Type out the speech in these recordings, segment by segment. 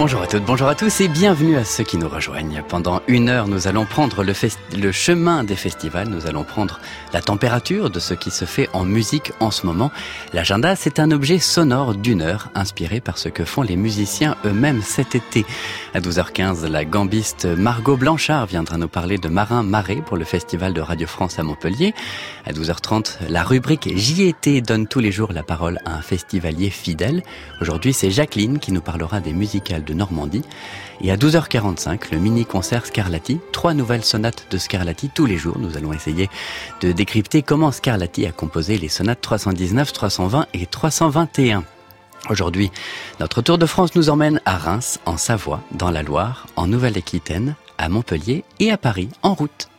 Bonjour à toutes, bonjour à tous et bienvenue à ceux qui nous rejoignent. Pendant une heure, nous allons prendre le, chemin des festivals, nous allons prendre la température de ce qui se fait en musique en ce moment. L'agenda, c'est un objet sonore d'une heure, inspiré par ce que font les musiciens eux-mêmes cet été. À 12h15, la gambiste Margot Blanchard viendra nous parler de Marin Marais pour le Festival de Radio France à Montpellier. À 12h30, la rubrique J'y étais donne tous les jours la parole à un festivalier fidèle. Aujourd'hui, c'est Jacqueline qui nous parlera des musicales Normandie. Et à 12h45, le mini-concert Scarlatti, trois nouvelles sonates de Scarlatti tous les jours. Nous allons essayer de décrypter comment Scarlatti a composé les sonates 319, 320 et 321. Aujourd'hui, notre Tour de France nous emmène à Reims, en Savoie, dans la Loire, en Nouvelle-Aquitaine, à Montpellier et à Paris, en route.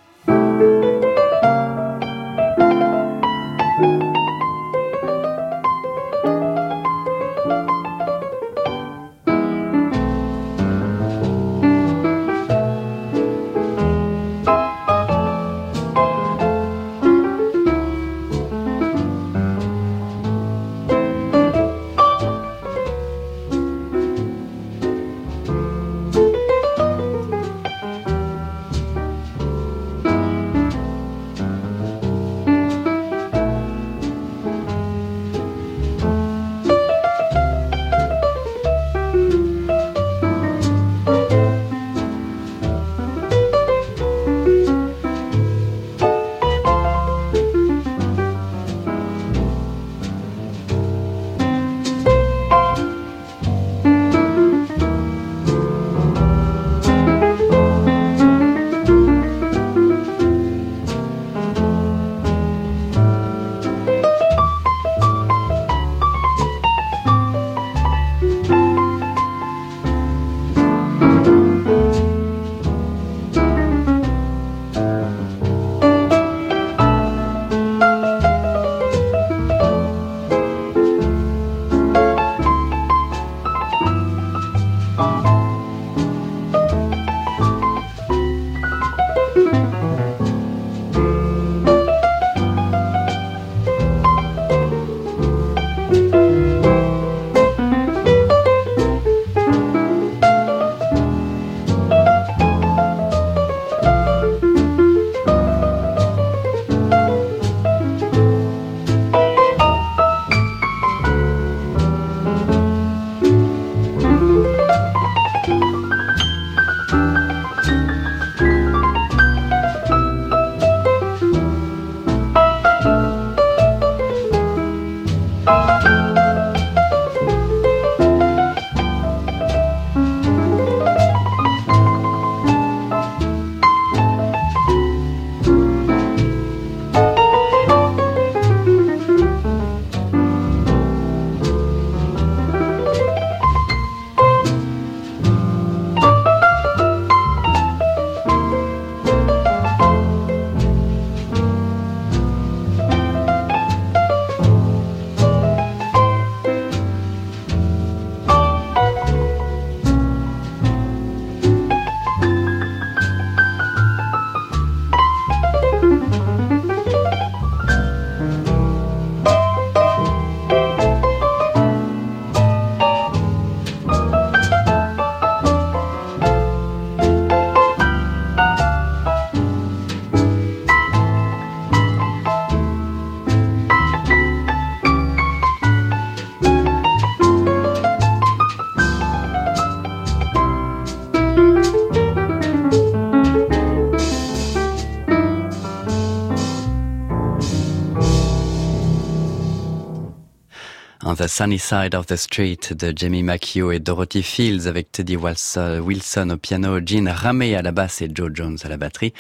Sunny Side of the Street de Jamie McHugh et Dorothy Fields avec Teddy Wilson au piano, Gene Ramey à la basse et Joe Jones à la batterie,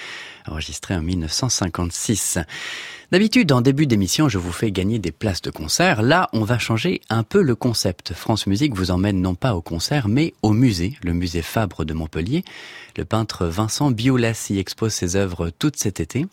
enregistré en 1956. D'habitude, en début d'émission, je vous fais gagner des places de concert. Là, on va changer un peu le concept. France Musique vous emmène non pas au concert, mais au musée, le musée Fabre de Montpellier. Le peintre Vincent Bioulas y expose ses œuvres toute cet été.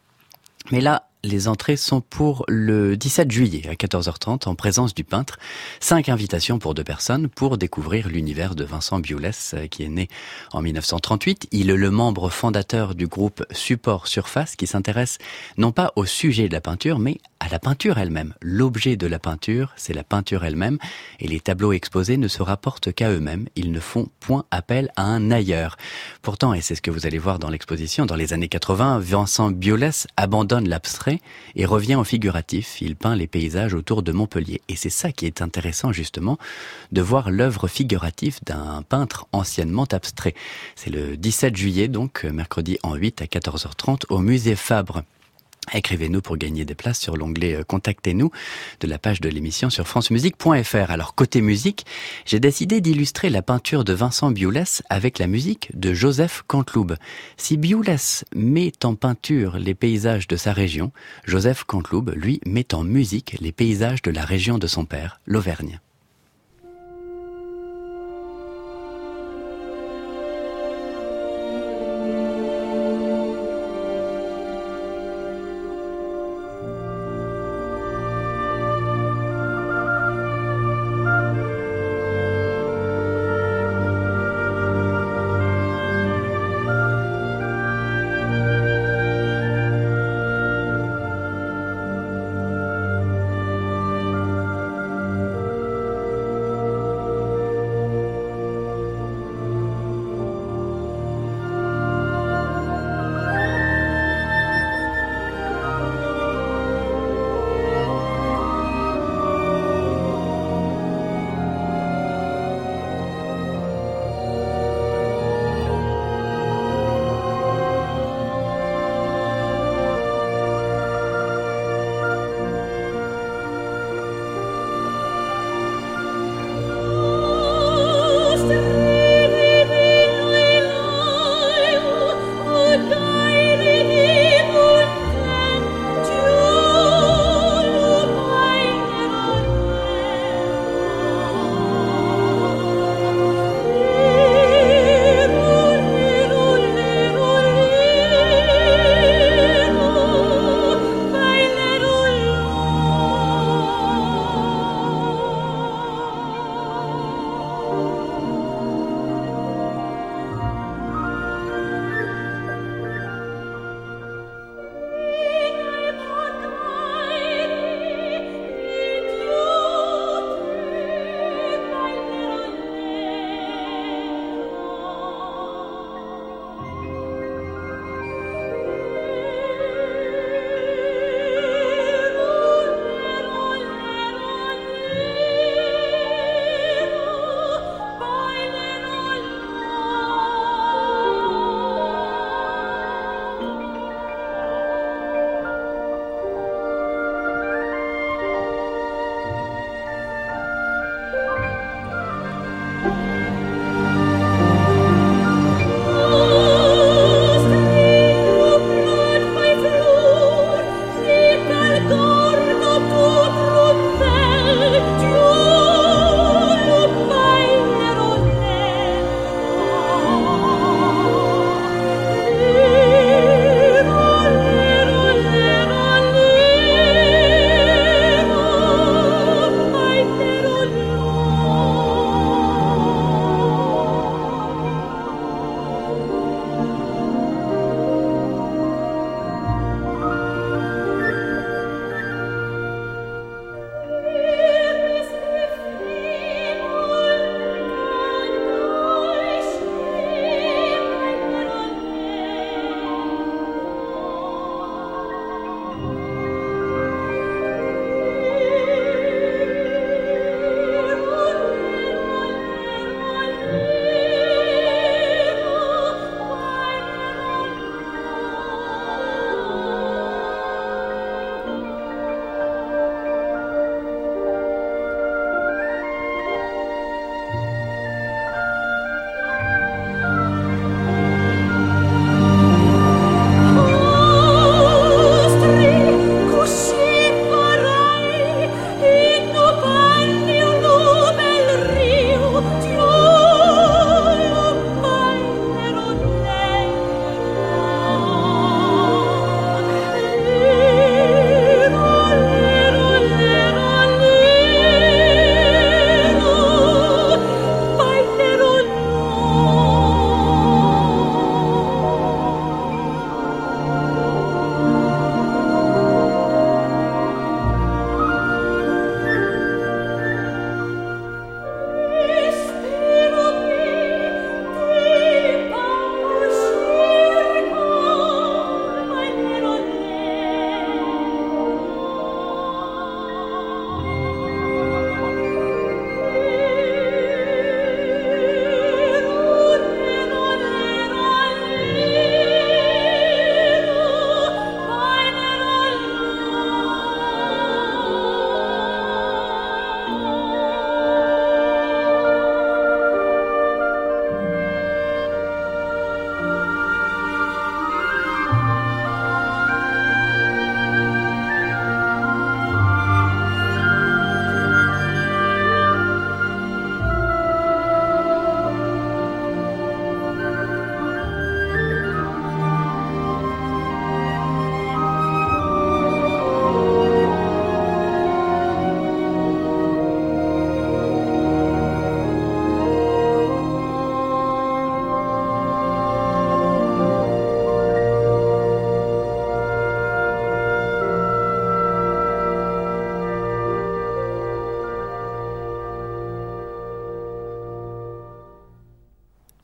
Mais là, les entrées sont pour le 17 juillet à 14h30 en présence du peintre. Cinq invitations pour deux personnes pour découvrir l'univers de Vincent Biolès euh, qui est né en 1938. Il est le membre fondateur du groupe Support Surface qui s'intéresse non pas au sujet de la peinture mais à la peinture elle-même. L'objet de la peinture, c'est la peinture elle-même, et les tableaux exposés ne se rapportent qu'à eux-mêmes, ils ne font point appel à un ailleurs. Pourtant, et c'est ce que vous allez voir dans l'exposition, dans les années 80, Vincent Biolès abandonne l'abstrait et revient au figuratif. Il peint les paysages autour de Montpellier. Et c'est ça qui est intéressant justement, de voir l'œuvre figurative d'un peintre anciennement abstrait. C'est le 17 juillet, donc mercredi en 8 à 14h30 au musée Fabre. Écrivez-nous pour gagner des places sur l'onglet euh, Contactez-nous de la page de l'émission sur francemusique.fr. Alors côté musique, j'ai décidé d'illustrer la peinture de Vincent Biolès avec la musique de Joseph Canteloube. Si Biolès met en peinture les paysages de sa région, Joseph Canteloube, lui, met en musique les paysages de la région de son père, l'Auvergne.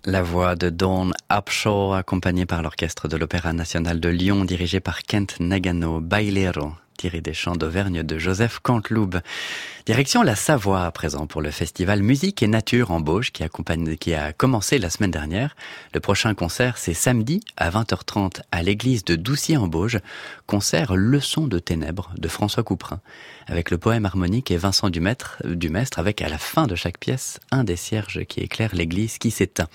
La voix de Dawn Upshaw, accompagnée par l'orchestre de l'Opéra national de Lyon, dirigé par Kent Nagano, Bailero, tiré des chants d'Auvergne de Joseph Canteloube. Direction la Savoie à présent pour le festival Musique et Nature en Bauge qui, a commencé la semaine dernière. Le prochain concert c'est samedi à 20h30 à l'église de Doucier en Bauge. Concert Leçon de ténèbres de François Couperin avec le poème harmonique et Vincent Dumestre, Dumestre avec à la fin de chaque pièce un des cierges qui éclaire l'église qui s'éteint.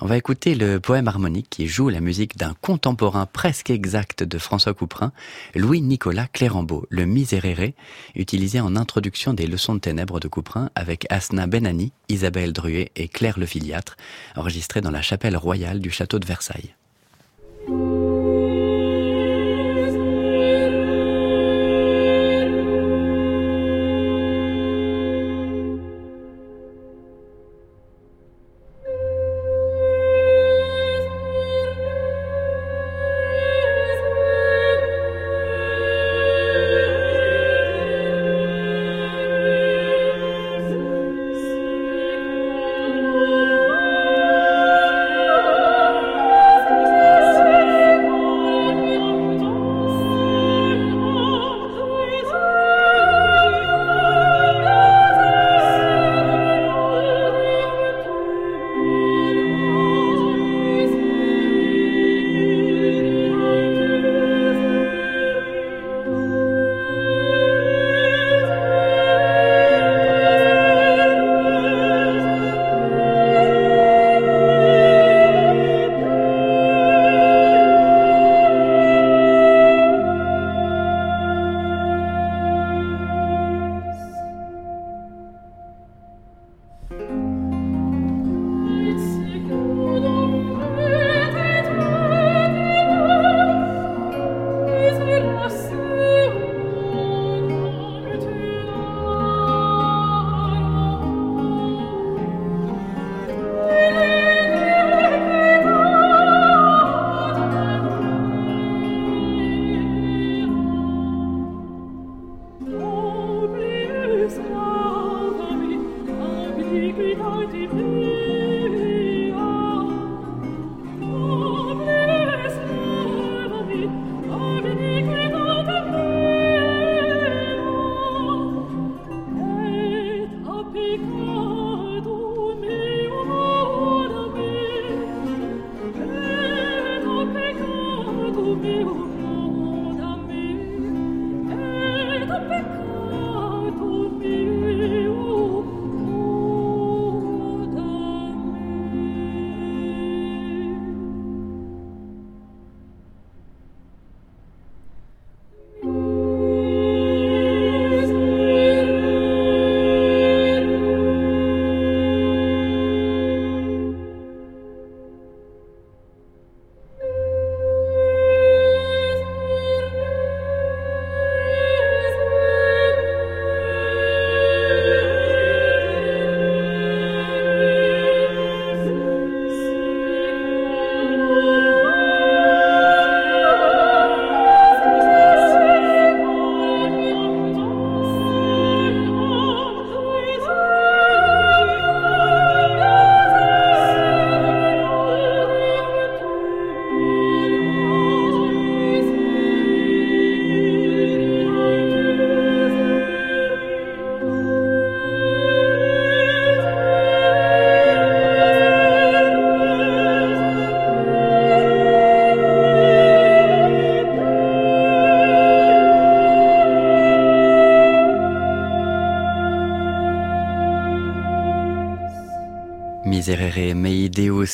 On va écouter le poème harmonique qui joue la musique d'un contemporain presque exact de François Couperin, Louis-Nicolas Clérambeau, le Miserere, utilisé en introduction des leçons de ténèbres de Couperin avec Asna Benani, Isabelle Druet et Claire Le Filiatre, enregistré dans la chapelle royale du château de Versailles.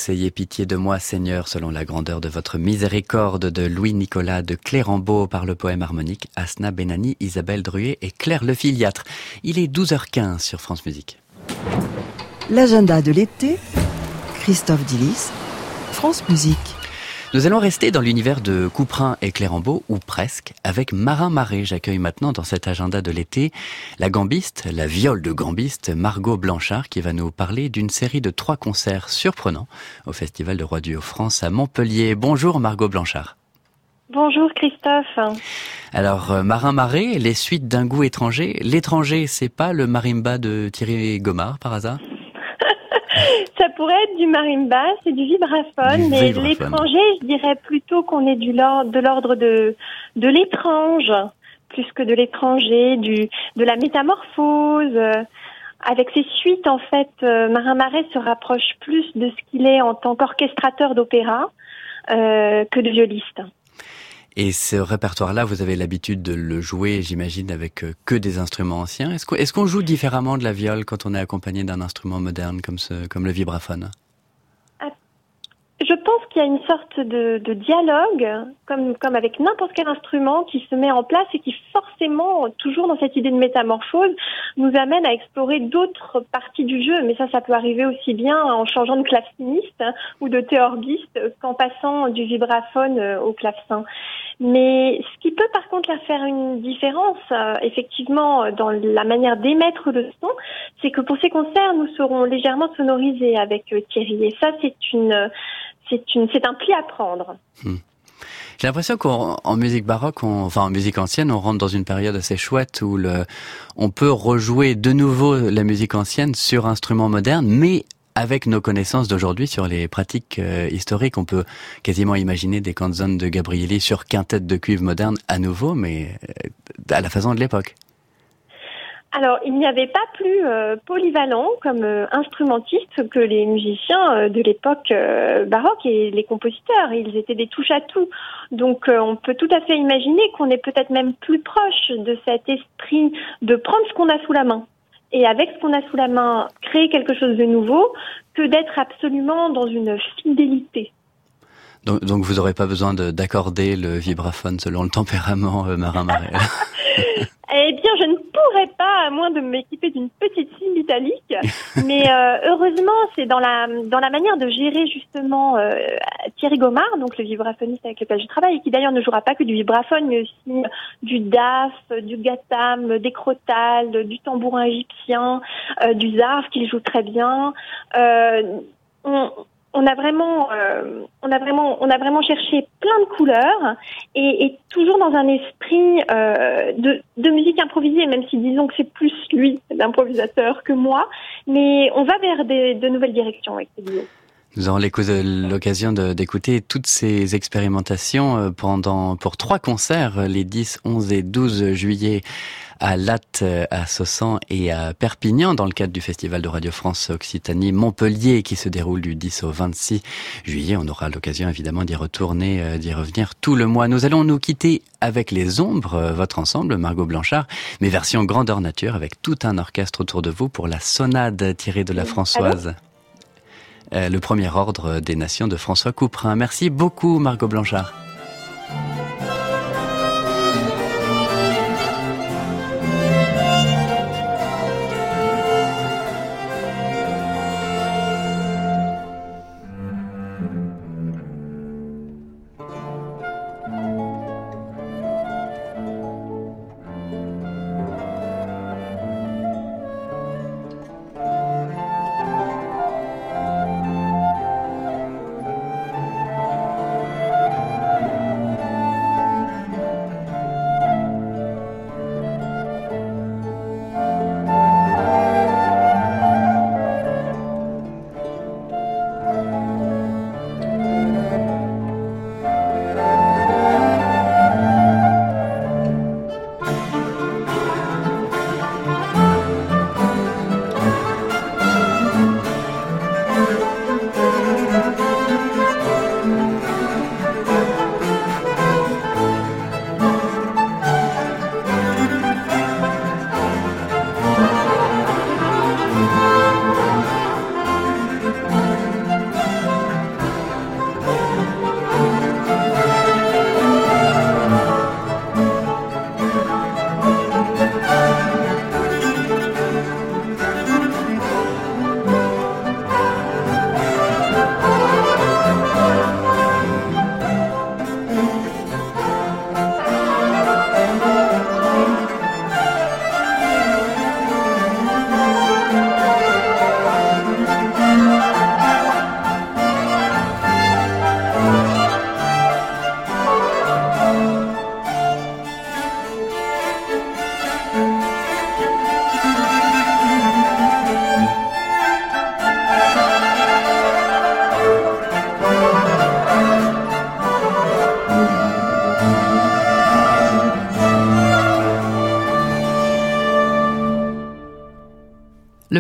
Ayez pitié de moi, Seigneur, selon la grandeur de votre miséricorde de Louis-Nicolas de Clérambeau par le poème harmonique Asna Benani, Isabelle Druet et Claire Le Filiatre. Il est 12h15 sur France Musique. L'agenda de l'été, Christophe Dillis, France Musique. Nous allons rester dans l'univers de Couperin et Clérambeau, ou presque, avec Marin Marais. J'accueille maintenant dans cet agenda de l'été la gambiste, la viole de gambiste Margot Blanchard, qui va nous parler d'une série de trois concerts surprenants au Festival de Roi du Haut-France à Montpellier. Bonjour Margot Blanchard. Bonjour Christophe. Alors, euh, Marin Marais, les suites d'un goût étranger. L'étranger, c'est pas le marimba de Thierry Gomard par hasard? Ça pourrait être du marimba, c'est du vibraphone, mais l'étranger, je dirais plutôt qu'on est du de l'ordre de, de l'étrange, plus que de l'étranger, du de la métamorphose. Avec ses suites, en fait, euh, Marin Marais se rapproche plus de ce qu'il est en tant qu'orchestrateur d'opéra euh, que de violiste. Et ce répertoire-là, vous avez l'habitude de le jouer, j'imagine, avec euh, que des instruments anciens. Est-ce qu'on joue différemment de la viole quand on est accompagné d'un instrument moderne comme, le vibraphone? Je pense qu'il y a une sorte de dialogue, comme, comme avec n'importe quel instrument, qui se met en place et qui forcément, toujours dans cette idée de métamorphose, nous amène à explorer d'autres parties du jeu. Mais ça, ça peut arriver aussi bien en changeant de claveciniste hein, ou de théorgiste qu'en passant du vibraphone euh, au clavecin. Mais ce qui peut par contre faire une différence, euh, effectivement, dans la manière d'émettre le son, c'est que pour ces concerts, nous serons légèrement sonorisés avec euh, Thierry. Et ça, c'est une c'est une, c'est un pli à prendre. Hmm. J'ai l'impression qu'en musique baroque, enfin en musique ancienne, on rentre dans une période assez chouette où le, on peut rejouer de nouveau la musique ancienne sur instruments modernes, mais avec nos connaissances d'aujourd'hui sur les pratiques euh, historiques, on peut quasiment imaginer des canzones de Gabrielli sur quintette de cuivre moderne à nouveau, mais euh, à la façon de l'époque. Alors, il n'y avait pas plus euh, polyvalent comme euh, instrumentiste que les musiciens euh, de l'époque baroque et les compositeurs. Ils étaient des touches à tout. Donc, on peut tout à fait imaginer qu'on est peut-être même plus proche de cet esprit de prendre ce qu'on a sous la main et avec ce qu'on a sous la main, créer quelque chose de nouveau que d'être absolument dans une fidélité. Donc, donc vous n'aurez pas besoin d'accorder le vibraphone selon le tempérament marin-marais. Eh bien, je ne pourrais pas, à moins de m'équiper d'une petite cime italique. Mais euh, heureusement, c'est dans la dans la manière de gérer justement euh, Thierry Gomard, donc le vibraphoniste avec lequel je travaille, et qui d'ailleurs ne jouera pas que du vibraphone, mais aussi du daf, du gatam, des crotales, du tambourin égyptien, euh, du zarf qu'il joue très bien. On, on a vraiment, euh, on a vraiment, on a vraiment cherché plein de couleurs et, et toujours dans un esprit euh, de, de, musique improvisée, même si disons que c'est plus lui l'improvisateur que moi, mais on va vers des, de nouvelles directions avec ces Nous aurons l'occasion d'écouter toutes ces expérimentations euh, pendant pour trois concerts les 10, 11 et 12 juillet à Latte, à Soissons et à Perpignan dans le cadre du Festival de Radio France Occitanie Montpellier qui se déroule du 10 au 26 juillet. On aura l'occasion évidemment d'y retourner, euh, d'y revenir tout le mois. Nous allons nous quitter avec les ombres, euh, votre ensemble, Margot Blanchard, mais version grandeur nature avec tout un orchestre autour de vous pour la sonade tirée de la Françoise. Euh, le premier ordre des nations de François Couperin. Merci beaucoup Margot Blanchard.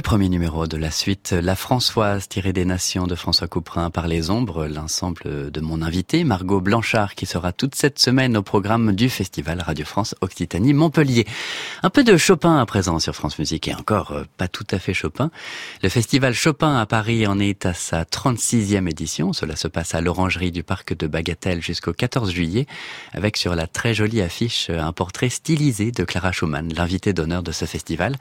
Premier numéro de la suite, La Françoise, tirée des Nations de François Couperin par les ombres, l'ensemble de mon invité, Margot Blanchard, qui sera toute cette semaine au programme du Festival Radio France Occitanie Montpellier. Un peu de Chopin à présent sur France Musique et encore euh, pas tout à fait Chopin. Le Festival Chopin à Paris en est à sa 36e édition. Cela se passe à l'Orangerie du Parc de Bagatelle jusqu'au 14 juillet, avec sur la très jolie affiche un portrait stylisé de Clara Schumann, l'invité d'honneur de ce festival.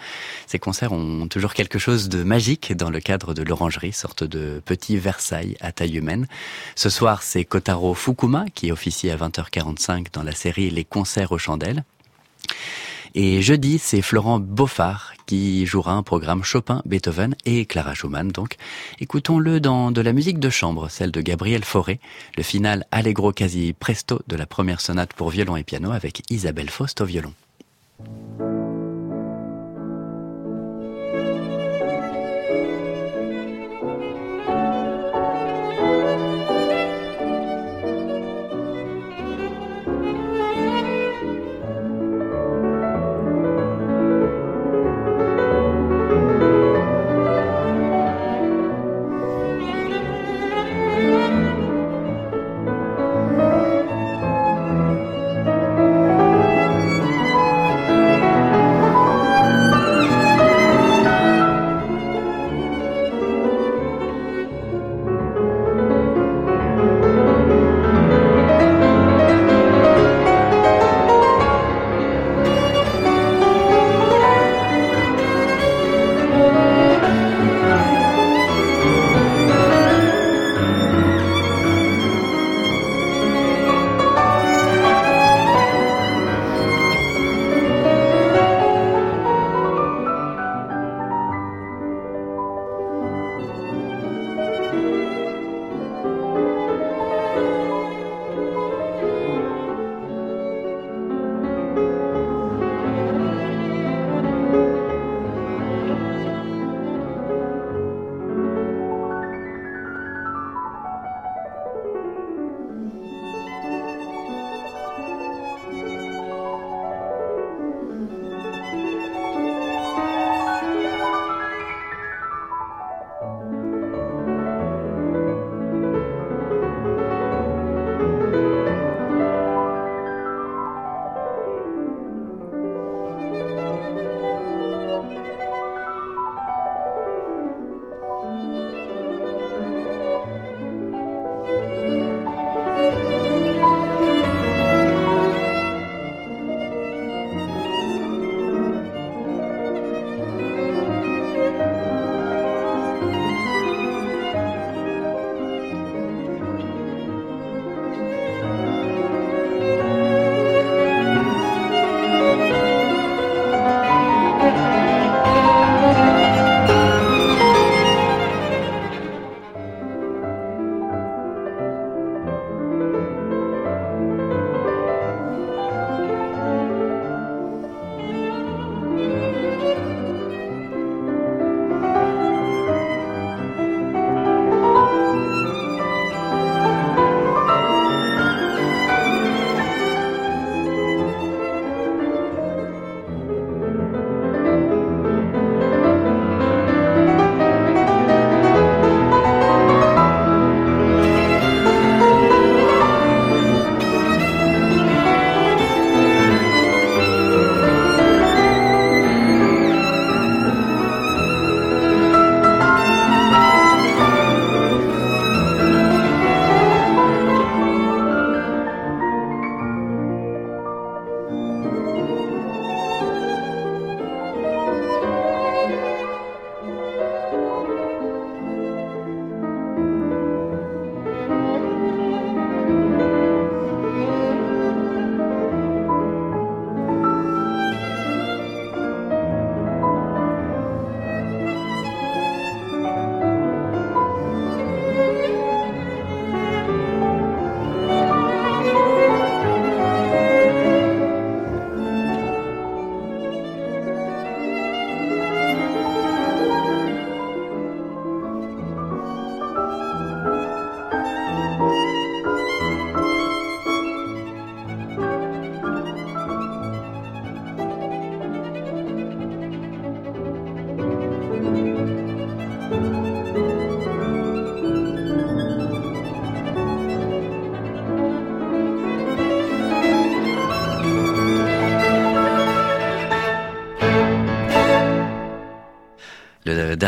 Ces concerts ont toujours quelque chose de magique dans le cadre de l'Orangerie, sorte de petit Versailles à taille humaine. Ce soir, c'est Kotaro Fukuma qui officie à 20h45 dans la série Les concerts aux chandelles. Et jeudi, c'est Florent Beaufard qui jouera un programme Chopin, Beethoven et Clara Schumann. Donc, écoutons-le dans de la musique de chambre, celle de Gabriel Fauré, le final Allegro quasi presto de la première sonate pour violon et piano avec Isabelle Faust au violon.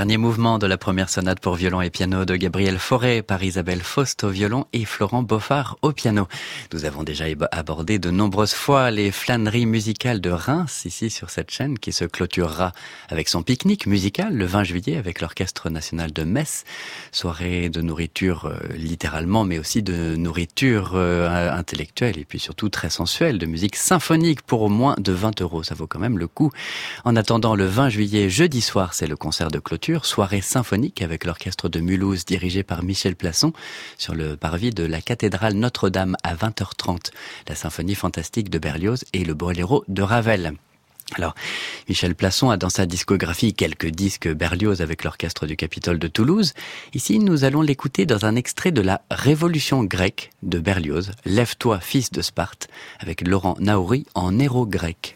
Dernier mouvement de la première sonate pour violon et piano de Gabriel Fauré par Isabelle Faust au violon et Florent Beaufard au piano. Nous avons déjà abordé de nombreuses fois les flâneries musicales de Reims ici sur cette chaîne qui se clôturera avec son pique-nique musical le 20 juillet avec l'Orchestre national de Metz. Soirée de nourriture euh, littéralement mais aussi de nourriture euh, intellectuelle et puis surtout très sensuelle, de musique symphonique pour au moins de 20 euros. Ça vaut quand même le coup. En attendant le 20 juillet, jeudi soir, c'est le concert de clôture, soirée symphonique avec l'orchestre de Mulhouse dirigé par Michel Plasson sur le parvis de la cathédrale Notre-Dame à 20h30. La symphonie fantastique de Berlioz et le boléro de Ravel. Alors, Michel Plasson a dans sa discographie quelques disques Berlioz avec l'orchestre du Capitole de Toulouse. Ici, nous allons l'écouter dans un extrait de la Révolution grecque de Berlioz, Lève-toi, fils de Sparte, avec Laurent Naouri en héros grec.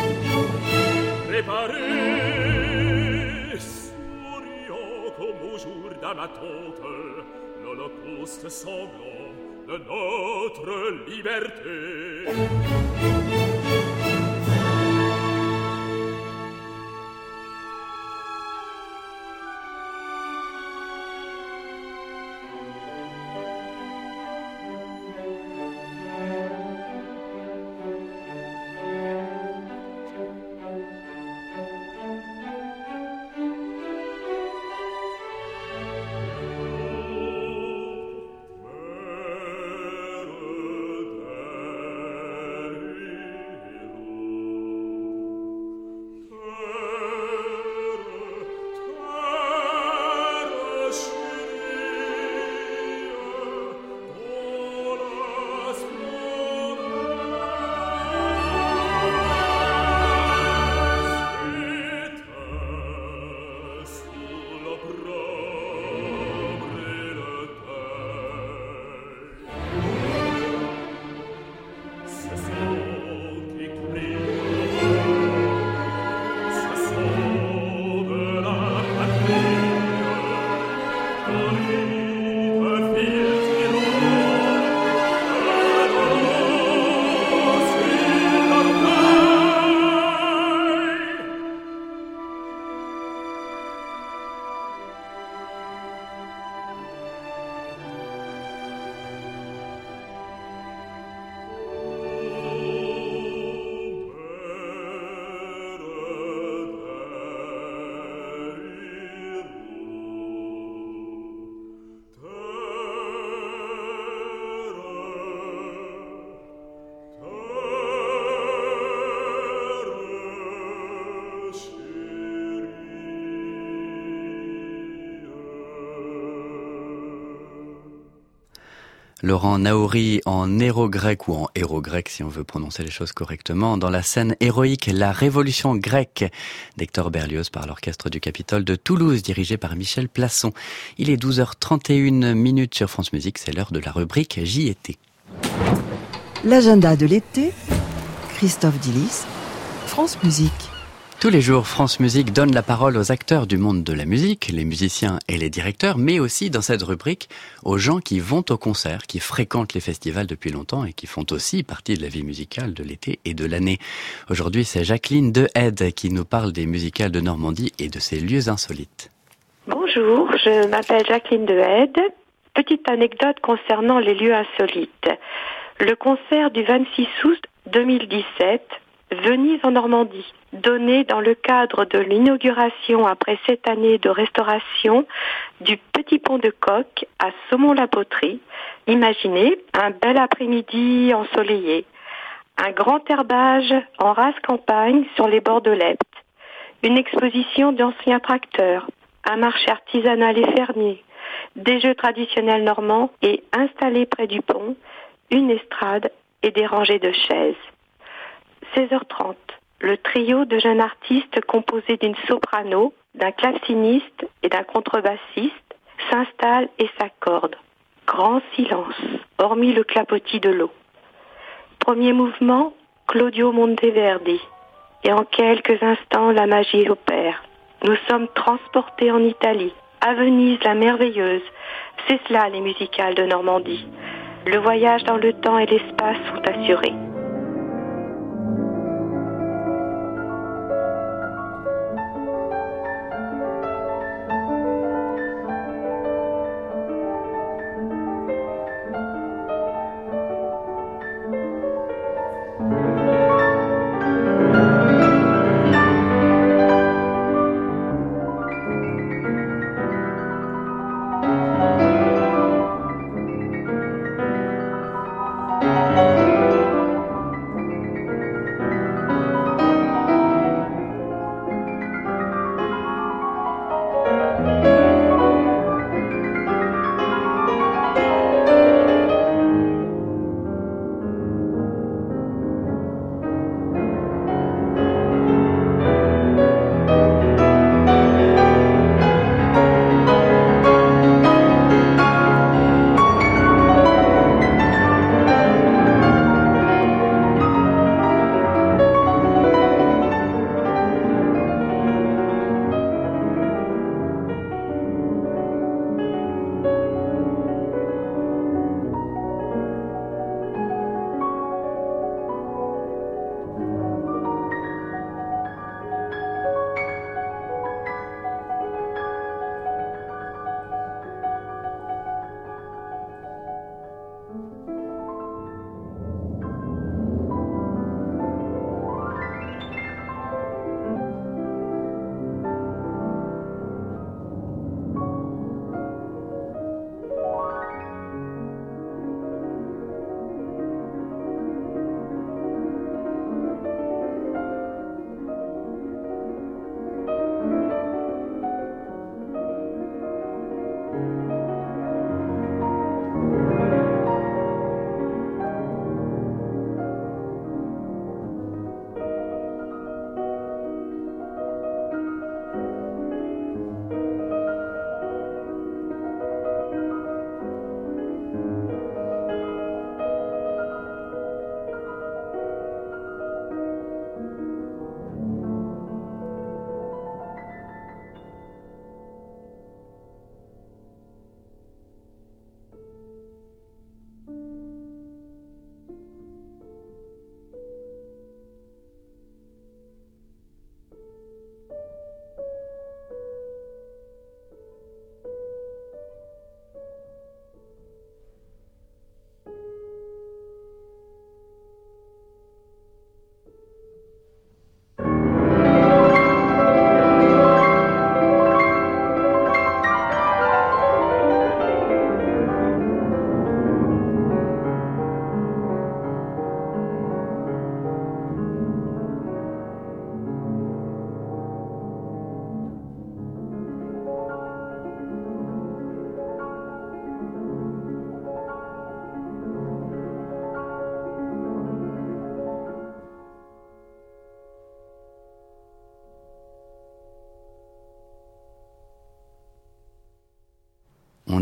préparé Souriant comme au jour d'amatante L'holocauste sanglant de notre liberté. Laurent Naouri en héros grec ou en héros grec si on veut prononcer les choses correctement dans la scène héroïque La Révolution grecque d'Hector Berlioz par l'orchestre du Capitole de Toulouse dirigé par Michel Plasson. Il est 12h31 minutes sur France Musique, c'est l'heure de la rubrique JT. L'agenda de l'été, Christophe Dillis, France Musique. Tous les jours, France Musique donne la parole aux acteurs du monde de la musique, les musiciens et les directeurs, mais aussi dans cette rubrique aux gens qui vont au concert, qui fréquentent les festivals depuis longtemps et qui font aussi partie de la vie musicale de l'été et de l'année. Aujourd'hui, c'est Jacqueline Dehaide qui nous parle des musicales de Normandie et de ses lieux insolites. Bonjour, je m'appelle Jacqueline Dehaide. Petite anecdote concernant les lieux insolites. Le concert du 26 août 2017 Venise en Normandie, donnée dans le cadre de l'inauguration après sept années de restauration du petit pont de Coq à Saumon-la-Poterie. Imaginez un bel après-midi ensoleillé, un grand herbage en race campagne sur les bords de l'Epte, une exposition d'anciens tracteurs, un marché artisanal et fermier, des jeux traditionnels normands et installés près du pont, une estrade et des rangées de chaises. 16h30, le trio de jeunes artistes composé d'une soprano, d'un claveciniste et d'un contrebassiste s'installe et s'accorde. Grand silence, hormis le clapotis de l'eau. Premier mouvement, Claudio Monteverdi. Et en quelques instants, la magie opère. Nous sommes transportés en Italie, à Venise la merveilleuse. C'est cela les musicales de Normandie. Le voyage dans le temps et l'espace sont assurés.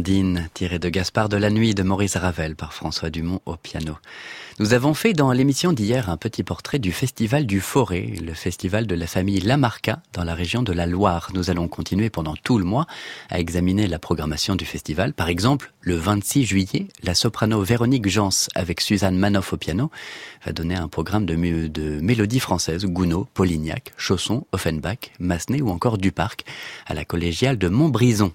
De Gaspard de la Nuit de Maurice Ravel par François Dumont au piano. Nous avons fait dans l'émission d'hier un petit portrait du Festival du Forêt, le festival de la famille Lamarca dans la région de la Loire. Nous allons continuer pendant tout le mois à examiner la programmation du festival. Par exemple, le 26 juillet, la soprano Véronique Jans avec Suzanne Manoff au piano va donner un programme de, de mélodies françaises, Gounod, Polignac, Chausson, Offenbach, Massenet ou encore Duparc à la collégiale de Montbrison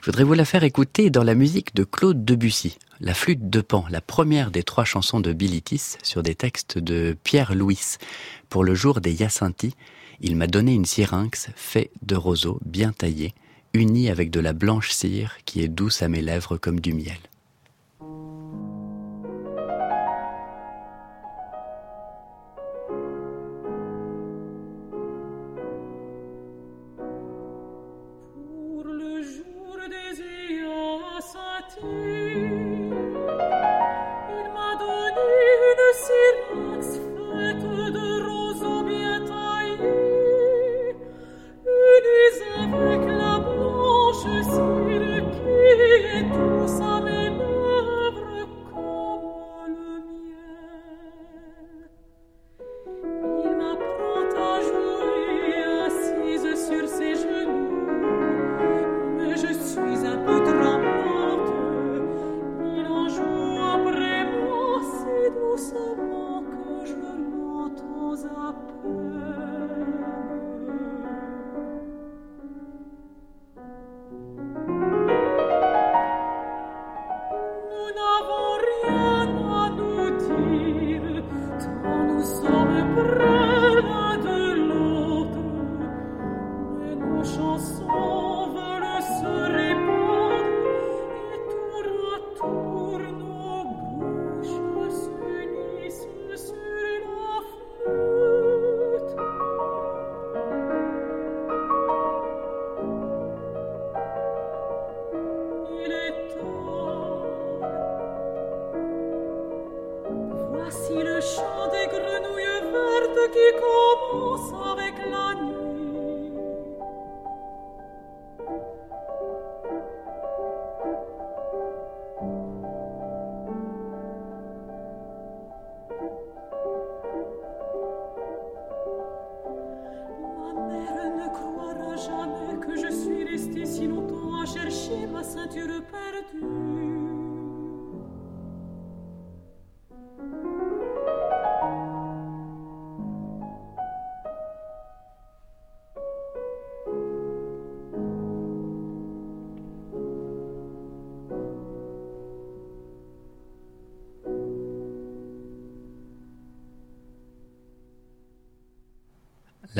Je voudrais vous la faire écouter dans la musique de Claude Debussy, La flûte de Pan, la première des trois chansons de Bilitis sur des textes de Pierre Louis. Pour le jour des Hyacinthes, il m'a donné une syrinx faite de roseaux bien taillés, unie avec de la blanche cire qui est douce à mes lèvres comme du miel.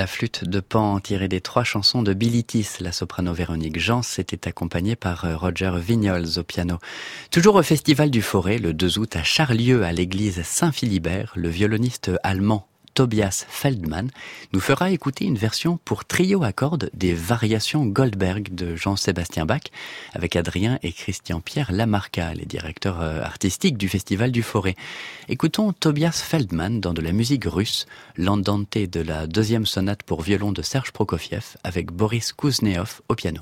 La flûte de Pan tirée des trois chansons de Bilitis, la soprano Véronique Jean, s'était accompagnée par euh, Roger Vignols au piano. Toujours au Festival du Forêt, le 2 août à Charlieu, à l'église Saint-Philibert, le violoniste allemand Tobias Feldman, nous fera écouter une version pour trio à cordes des variations Goldberg de Jean-Sébastien Bach avec Adrien et Christian-Pierre Lamarca, les directeurs euh, artistiques du Festival du Forêt. Écoutons Tobias Feldman dans de la musique russe, l'andante de la deuxième sonate pour violon de Serge Prokofiev avec Boris Kuznetsov au piano.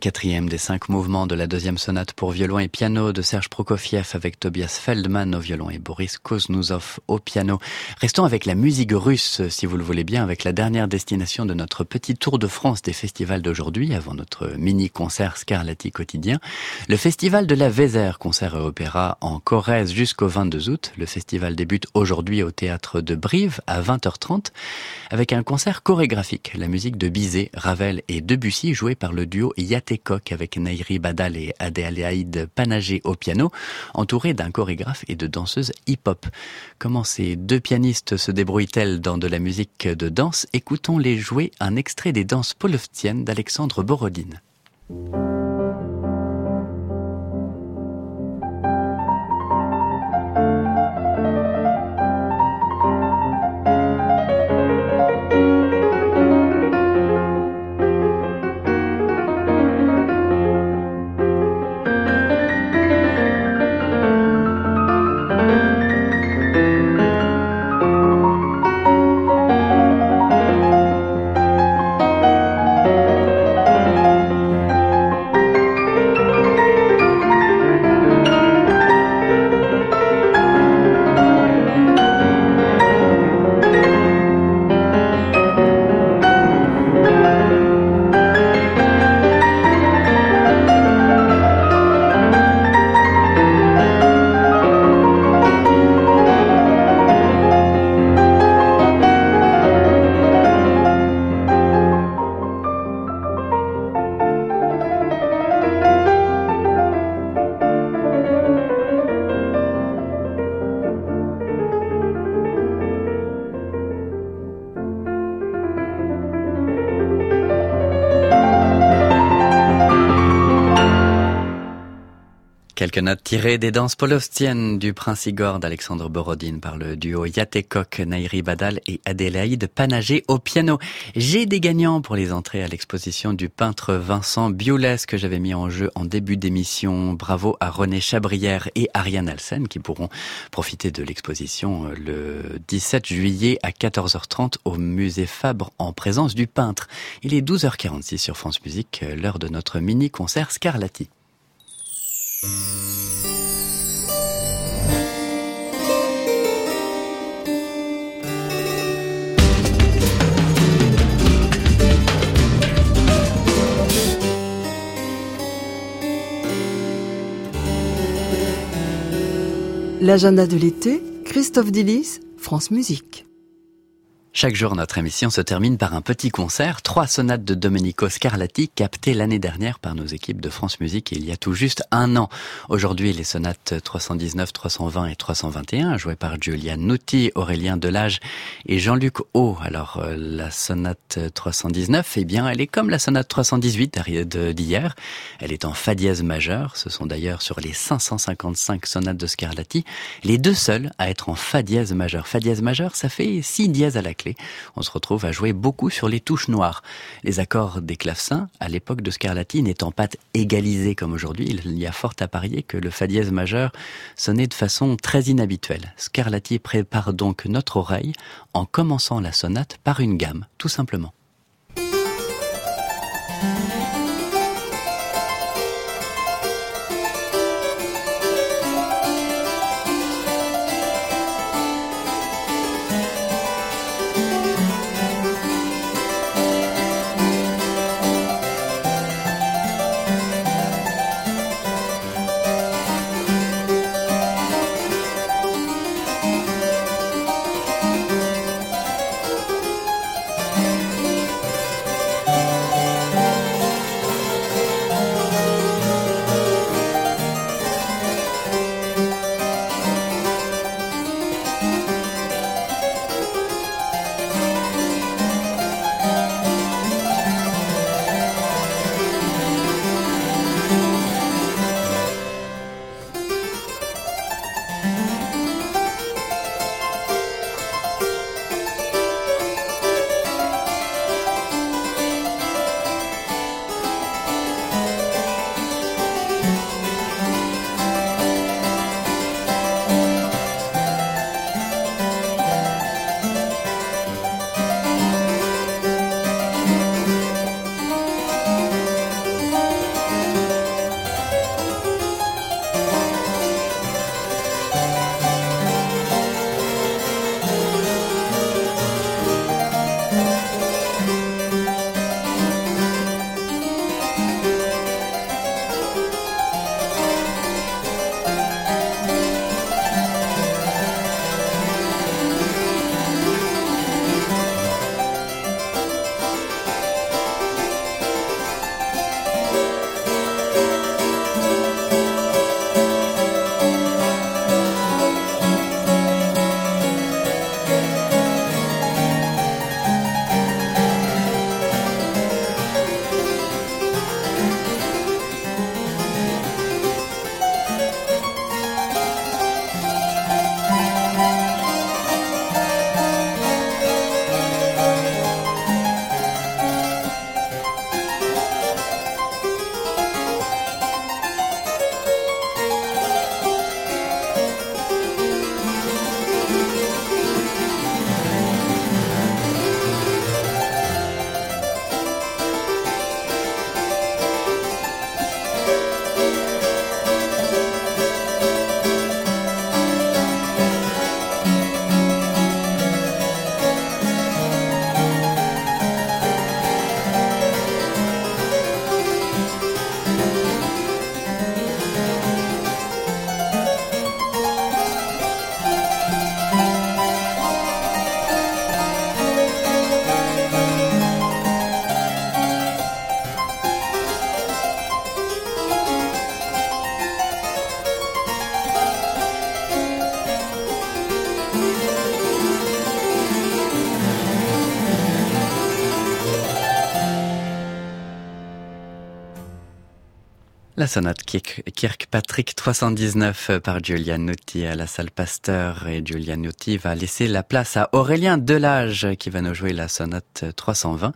Quatrième des cinq mouvements de la deuxième sonate pour violon et piano de Serge Prokofiev avec Tobias Feldman au violon et Boris Koznuzov au piano. Restons avec la musique russe, si vous le voulez bien, avec la dernière destination de notre petit tour de France des festivals d'aujourd'hui, avant notre mini-concert Scarlatti quotidien. Le festival de la Vézère, concert et opéra en Corrèze jusqu'au 22 août. Le festival débute aujourd'hui au théâtre de Brive à 20h30 avec un concert chorégraphique. La musique de Bizet, Ravel et Debussy jouée par le duo Yatekok avec Nairi Badal et Adélaïde Panagé au piano, entouré d'un chorégraphe et de danseuses hip-hop. Comment ces deux pianistes se débrouillent-elles dans de la musique de danse? Écoutons-les jouer un extrait des danses polovtiennes d'Alexandre Borodine. Notes tirées des danses polostiennes du Prince Igor d'Alexandre Borodine par le duo Yatekok, Nairi Badal et Adélaïde Panagé au piano. J'ai des gagnants pour les entrées à l'exposition du peintre Vincent Biolès que j'avais mis en jeu en début d'émission. Bravo à René Chabrière et Ariane Alsen qui pourront profiter de l'exposition euh, le 17 juillet à 14h30 au musée Fabre en présence du peintre. Il est 12h46 sur France Musique, euh, l'heure de notre mini-concert Scarlatti. L'agenda de l'été, Christophe Dillis, France Musique. Chaque jour, notre émission se termine par un petit concert, trois sonates de Domenico Scarlatti captées l'année dernière par nos équipes de France Musique il y a tout juste un an. Aujourd'hui, les sonates 319, 320 et 321, jouées par Giulia Nutti, Aurélien Delage et Jean-Luc O. Alors, euh, la sonate 319, eh bien, elle est comme la sonate 318 d'hier. Elle est en fa dièse majeur. Ce sont d'ailleurs sur les 555 sonates de Scarlatti, les deux seules à être en fa dièse majeur. Fa dièse majeur, ça fait si dièse à la on se retrouve à jouer beaucoup sur les touches noires. Les accords des clavecins, à l'époque de Scarlatti, n'étant pas égalisés comme aujourd'hui, il y a fort à parier que le fa dièse majeur sonnait de façon très inhabituelle. Scarlatti prépare donc notre oreille en commençant la sonate par une gamme, tout simplement. La sonate Kirkpatrick 319 par Giulianotti à la salle Pasteur et Giulianotti va laisser la place à Aurélien Delage qui va nous jouer la sonate 320.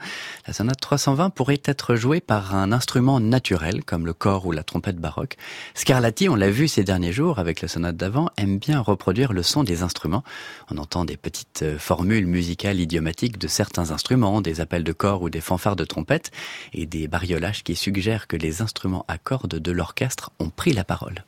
La sonate 320 pourrait être jouée par un instrument naturel comme le corps ou la trompette baroque. Scarlatti, on l'a vu ces derniers jours avec la sonate d'avant, aime bien reproduire le son des instruments. On entend des petites formules musicales idiomatiques de certains instruments, des appels de corps ou des fanfares de trompette et des bariolages qui suggèrent que les instruments à cordes de l'orchestre ont pris la parole.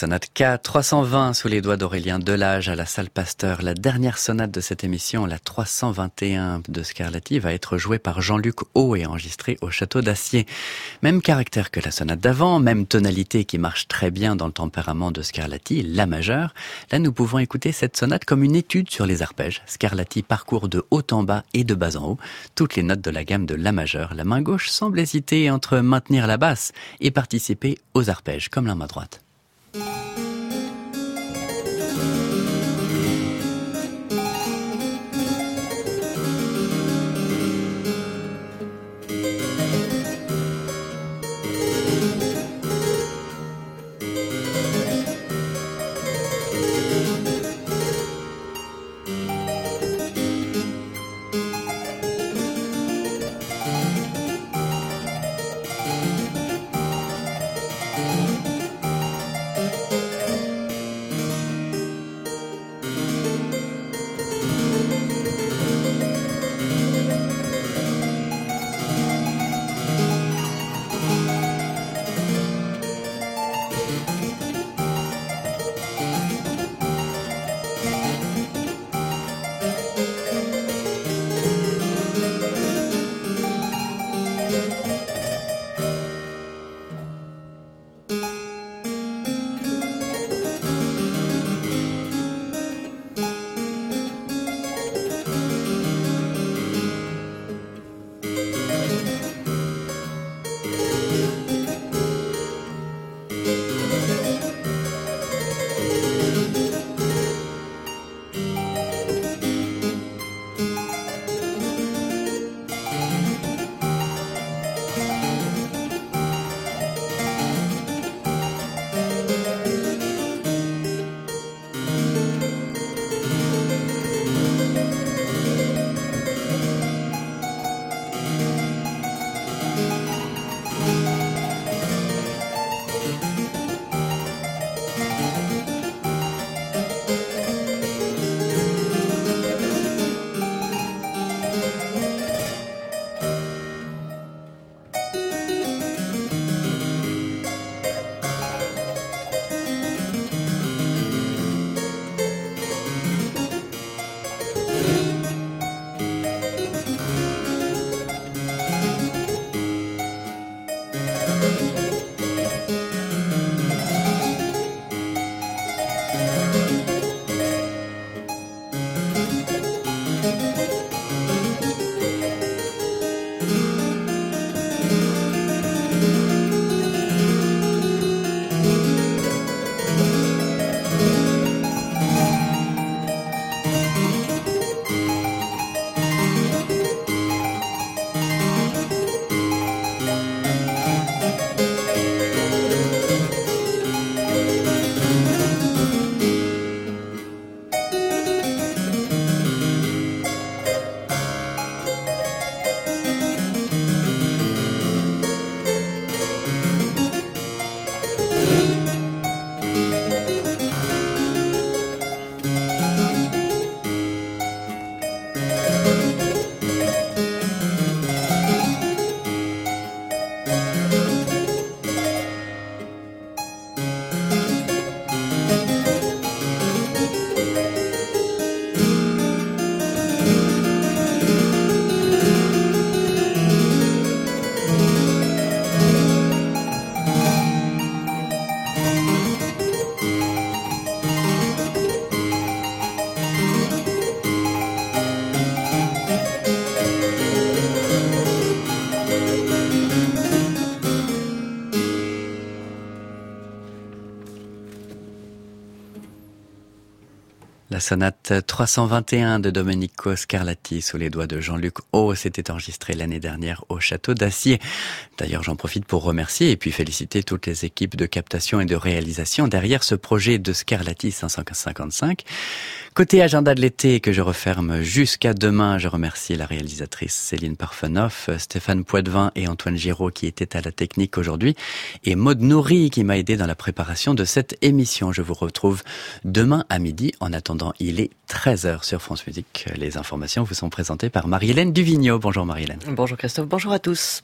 Sonate K320 sous les doigts d'Aurélien Delage à la salle Pasteur. La dernière sonate de cette émission, la 321 de Scarlatti, va être jouée par Jean-Luc Haut et enregistrée au château d'Acier. Même caractère que la sonate d'avant, même tonalité qui marche très bien dans le tempérament de Scarlatti, la majeure. Là, nous pouvons écouter cette sonate comme une étude sur les arpèges. Scarlatti parcourt de haut en bas et de bas en haut toutes les notes de la gamme de la majeure. La main gauche semble hésiter entre maintenir la basse et participer aux arpèges, comme la main droite. Thank you. Sonate 321 de Domenico Scarlatti sous les doigts de Jean-Luc O. C'était enregistré l'année dernière au château d'Acier. D'ailleurs, j'en profite pour remercier et puis féliciter toutes les équipes de captation et de réalisation derrière ce projet de Scarlatti 555. Côté agenda de l'été que je referme jusqu'à demain, je remercie la réalisatrice Céline Parfenoff, Stéphane Poitvin et Antoine Giraud qui étaient à la technique aujourd'hui et Maud Nourri qui m'a aidé dans la préparation de cette émission. Je vous retrouve demain à midi. En attendant, il est 13h sur France Musique. Les informations vous sont présentées par Marie-Hélène Duvigneau. Bonjour Marie-Hélène. Bonjour Christophe, bonjour à tous.